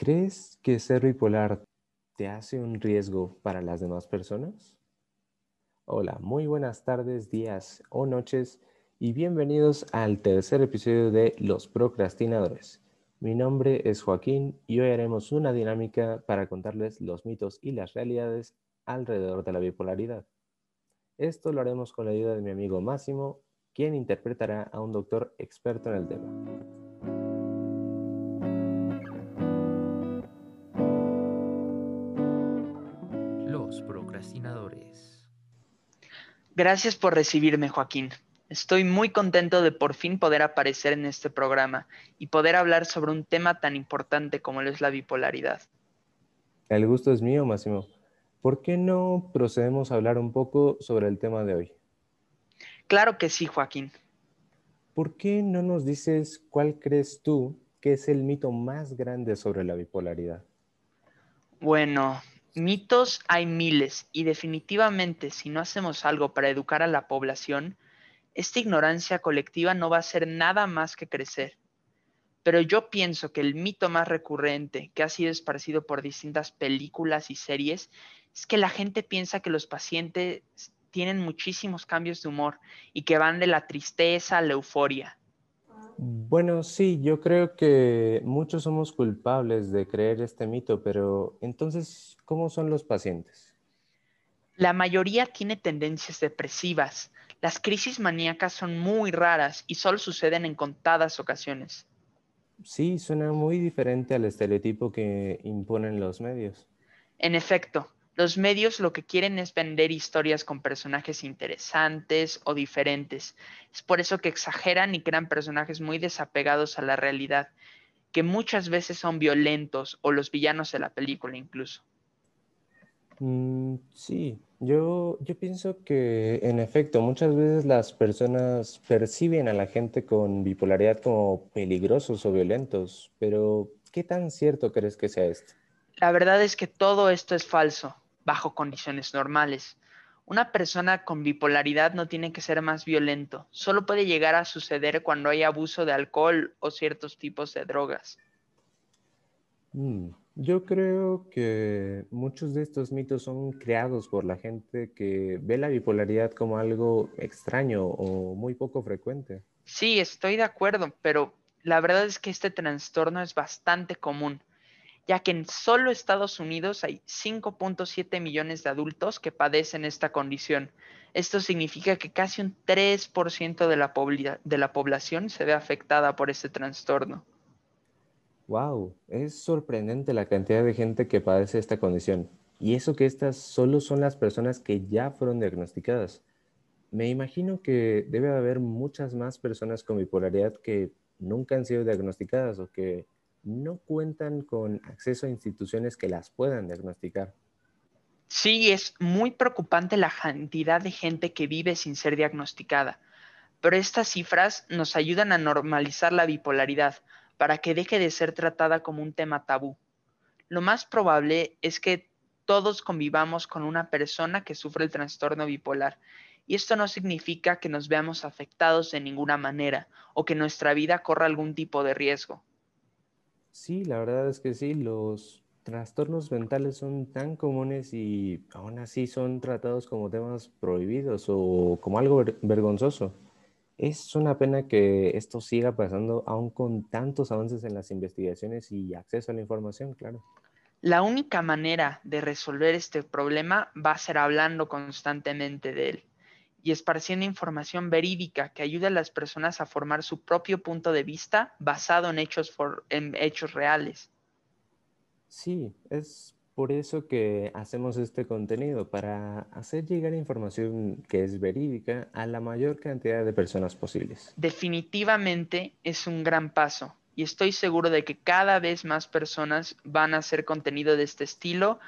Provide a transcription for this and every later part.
¿Crees que ser bipolar te hace un riesgo para las demás personas? Hola, muy buenas tardes, días o noches y bienvenidos al tercer episodio de Los Procrastinadores. Mi nombre es Joaquín y hoy haremos una dinámica para contarles los mitos y las realidades alrededor de la bipolaridad. Esto lo haremos con la ayuda de mi amigo Máximo, quien interpretará a un doctor experto en el tema. Gracias por recibirme, Joaquín. Estoy muy contento de por fin poder aparecer en este programa y poder hablar sobre un tema tan importante como lo es la bipolaridad. El gusto es mío, Máximo. ¿Por qué no procedemos a hablar un poco sobre el tema de hoy? Claro que sí, Joaquín. ¿Por qué no nos dices cuál crees tú que es el mito más grande sobre la bipolaridad? Bueno, Mitos hay miles y definitivamente si no hacemos algo para educar a la población, esta ignorancia colectiva no va a ser nada más que crecer. Pero yo pienso que el mito más recurrente que ha sido esparcido por distintas películas y series es que la gente piensa que los pacientes tienen muchísimos cambios de humor y que van de la tristeza a la euforia. Bueno, sí, yo creo que muchos somos culpables de creer este mito, pero entonces, ¿cómo son los pacientes? La mayoría tiene tendencias depresivas. Las crisis maníacas son muy raras y solo suceden en contadas ocasiones. Sí, suena muy diferente al estereotipo que imponen los medios. En efecto, los medios lo que quieren es vender historias con personajes interesantes o diferentes. Es por eso que exageran y crean personajes muy desapegados a la realidad, que muchas veces son violentos o los villanos de la película incluso. Mm, sí, yo, yo pienso que en efecto muchas veces las personas perciben a la gente con bipolaridad como peligrosos o violentos, pero ¿qué tan cierto crees que sea esto? La verdad es que todo esto es falso bajo condiciones normales. Una persona con bipolaridad no tiene que ser más violento, solo puede llegar a suceder cuando hay abuso de alcohol o ciertos tipos de drogas. Mm, yo creo que muchos de estos mitos son creados por la gente que ve la bipolaridad como algo extraño o muy poco frecuente. Sí, estoy de acuerdo, pero la verdad es que este trastorno es bastante común ya que en solo Estados Unidos hay 5.7 millones de adultos que padecen esta condición. Esto significa que casi un 3% de la, población se ve afectada por este trastorno. Wow, es sorprendente la cantidad de gente que padece esta condición. Y eso que estas solo son las personas que ya fueron diagnosticadas. Me imagino que debe haber muchas más personas con bipolaridad que nunca han sido diagnosticadas o que no cuentan con acceso a instituciones que las puedan diagnosticar. Sí, es muy preocupante la cantidad de gente que vive sin ser diagnosticada, pero estas cifras nos ayudan a normalizar la bipolaridad para que deje de ser tratada como un tema tabú. Lo más probable es que todos convivamos con una persona que sufre el trastorno bipolar y esto no significa que nos veamos afectados de ninguna manera o que nuestra vida corra algún tipo de riesgo. Sí, la verdad es que sí, los trastornos mentales son tan comunes y aún así son tratados como temas prohibidos o como algo vergonzoso. Es una pena que esto siga pasando aún con tantos avances en las investigaciones y acceso a la información, claro. La única manera de resolver este problema va a ser hablando constantemente de él y esparciendo información verídica que ayude a las personas a formar su propio punto de vista basado en hechos, en hechos reales. Sí, es por eso que hacemos este contenido, para hacer llegar información que es verídica a la mayor cantidad de personas posibles. Definitivamente es un gran paso y estoy seguro de que cada vez más personas van a hacer contenido de este estilo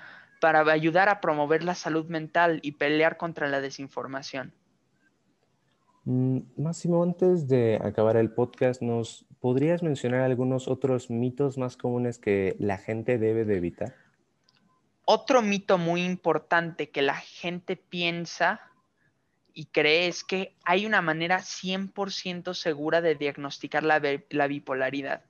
para ayudar a promover la salud mental y pelear contra la desinformación. Mm, Máximo, antes de acabar el podcast, ¿nos podrías mencionar algunos otros mitos más comunes que la gente debe de evitar? Otro mito muy importante que la gente piensa y cree es que hay una manera 100% segura de diagnosticar la, la bipolaridad.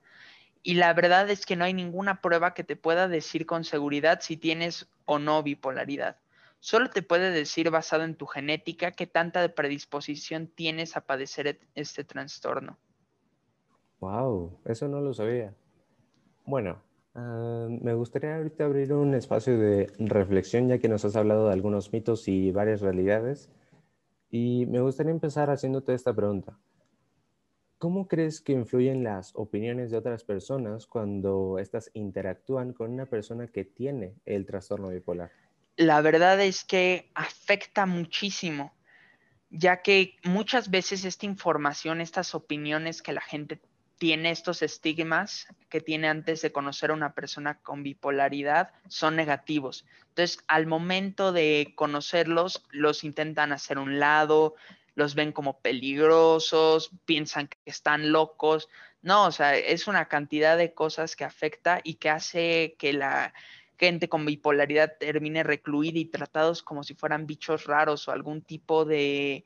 Y la verdad es que no hay ninguna prueba que te pueda decir con seguridad si tienes o no bipolaridad. Solo te puede decir basado en tu genética qué tanta predisposición tienes a padecer este trastorno. Wow, eso no lo sabía. Bueno, ah, me gustaría ahorita abrir un espacio de reflexión ya que nos has hablado de algunos mitos y varias realidades. Y me gustaría empezar haciéndote esta pregunta. ¿Cómo crees que influyen las opiniones de otras personas cuando éstas interactúan con una persona que tiene el trastorno bipolar? La verdad es que afecta muchísimo, ya que muchas veces esta información, estas opiniones que la gente tiene, estos estigmas que tiene antes de conocer a una persona con bipolaridad, son negativos. Entonces, al momento de conocerlos, los intentan hacer un lado, los ven como peligrosos, piensan que están locos. No, o sea, es una cantidad de cosas que afecta y que hace que la gente con bipolaridad termine recluida y tratados como si fueran bichos raros o algún tipo de,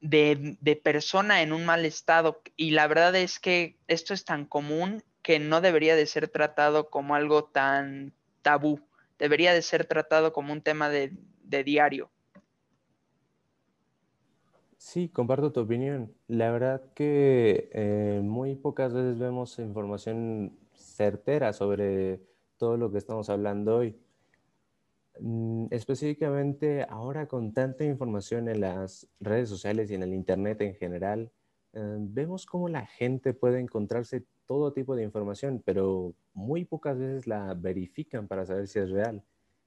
de, persona en un mal estado. Y la verdad es que esto es tan común que no debería de ser tratado como algo tan tabú. Debería de ser tratado como un tema de, de diario. Sí, comparto tu opinión. La verdad que eh, muy pocas veces vemos información certera sobre todo lo que estamos hablando hoy. Mm, específicamente ahora con tanta información en las redes sociales y en el Internet en general, eh, vemos cómo la gente puede encontrarse todo tipo de información, pero muy pocas veces la verifican para saber si es real.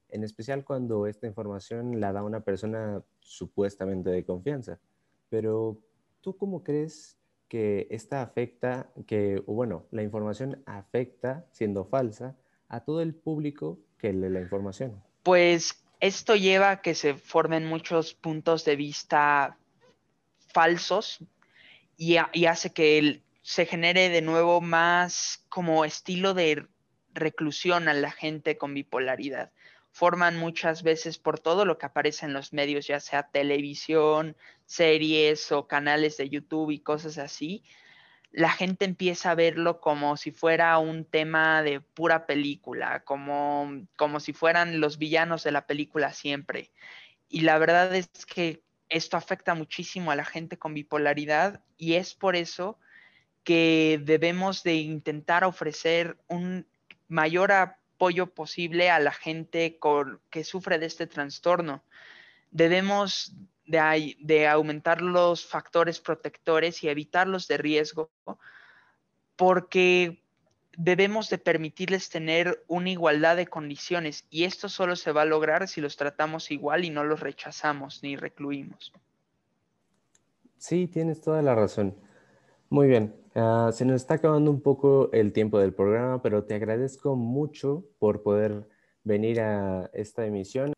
En especial cuando esta información la da una persona supuestamente de confianza. Pero, ¿tú cómo crees que esta afecta, que, o bueno, la información afecta, siendo falsa, a todo el público que lee la información? Pues esto lleva a que se formen muchos puntos de vista falsos y, y hace que se genere de nuevo más como estilo de reclusión a la gente con bipolaridad forman muchas veces por todo lo que aparece en los medios, ya sea televisión, series o canales de YouTube y cosas así, la gente empieza a verlo como si fuera un tema de pura película, como, como si fueran los villanos de la película siempre. Y la verdad es que esto afecta muchísimo a la gente con bipolaridad y es por eso que debemos de intentar ofrecer un mayor apoyo posible a la gente que sufre de este trastorno. Debemos de, de aumentar los factores protectores y evitarlos de riesgo porque debemos de permitirles tener una igualdad de condiciones y esto solo se va a lograr si los tratamos igual y no los rechazamos ni recluimos. Sí, tienes toda la razón. Muy bien, ah, se nos está acabando un poco el tiempo del programa, pero te agradezco mucho por poder venir a esta emisión.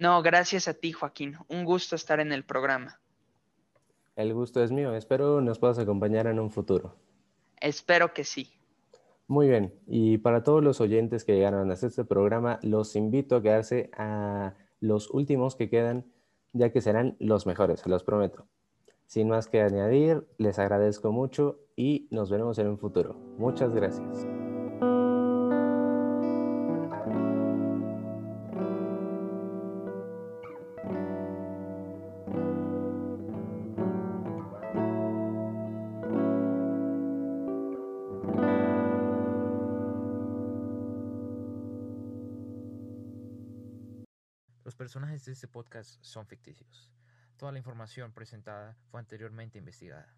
No, gracias a ti, Joaquín. Un gusto estar en el programa. El gusto es mío. Espero nos puedas acompañar en un futuro. Espero que sí. Muy bien. Y para todos los oyentes que llegaron a este programa, los invito a quedarse a los últimos que quedan, ya que serán los mejores, se los prometo. Sin más que añadir, les agradezco mucho y nos veremos en un futuro. Muchas gracias. Personajes de este podcast son ficticios. Toda la información presentada fue anteriormente investigada.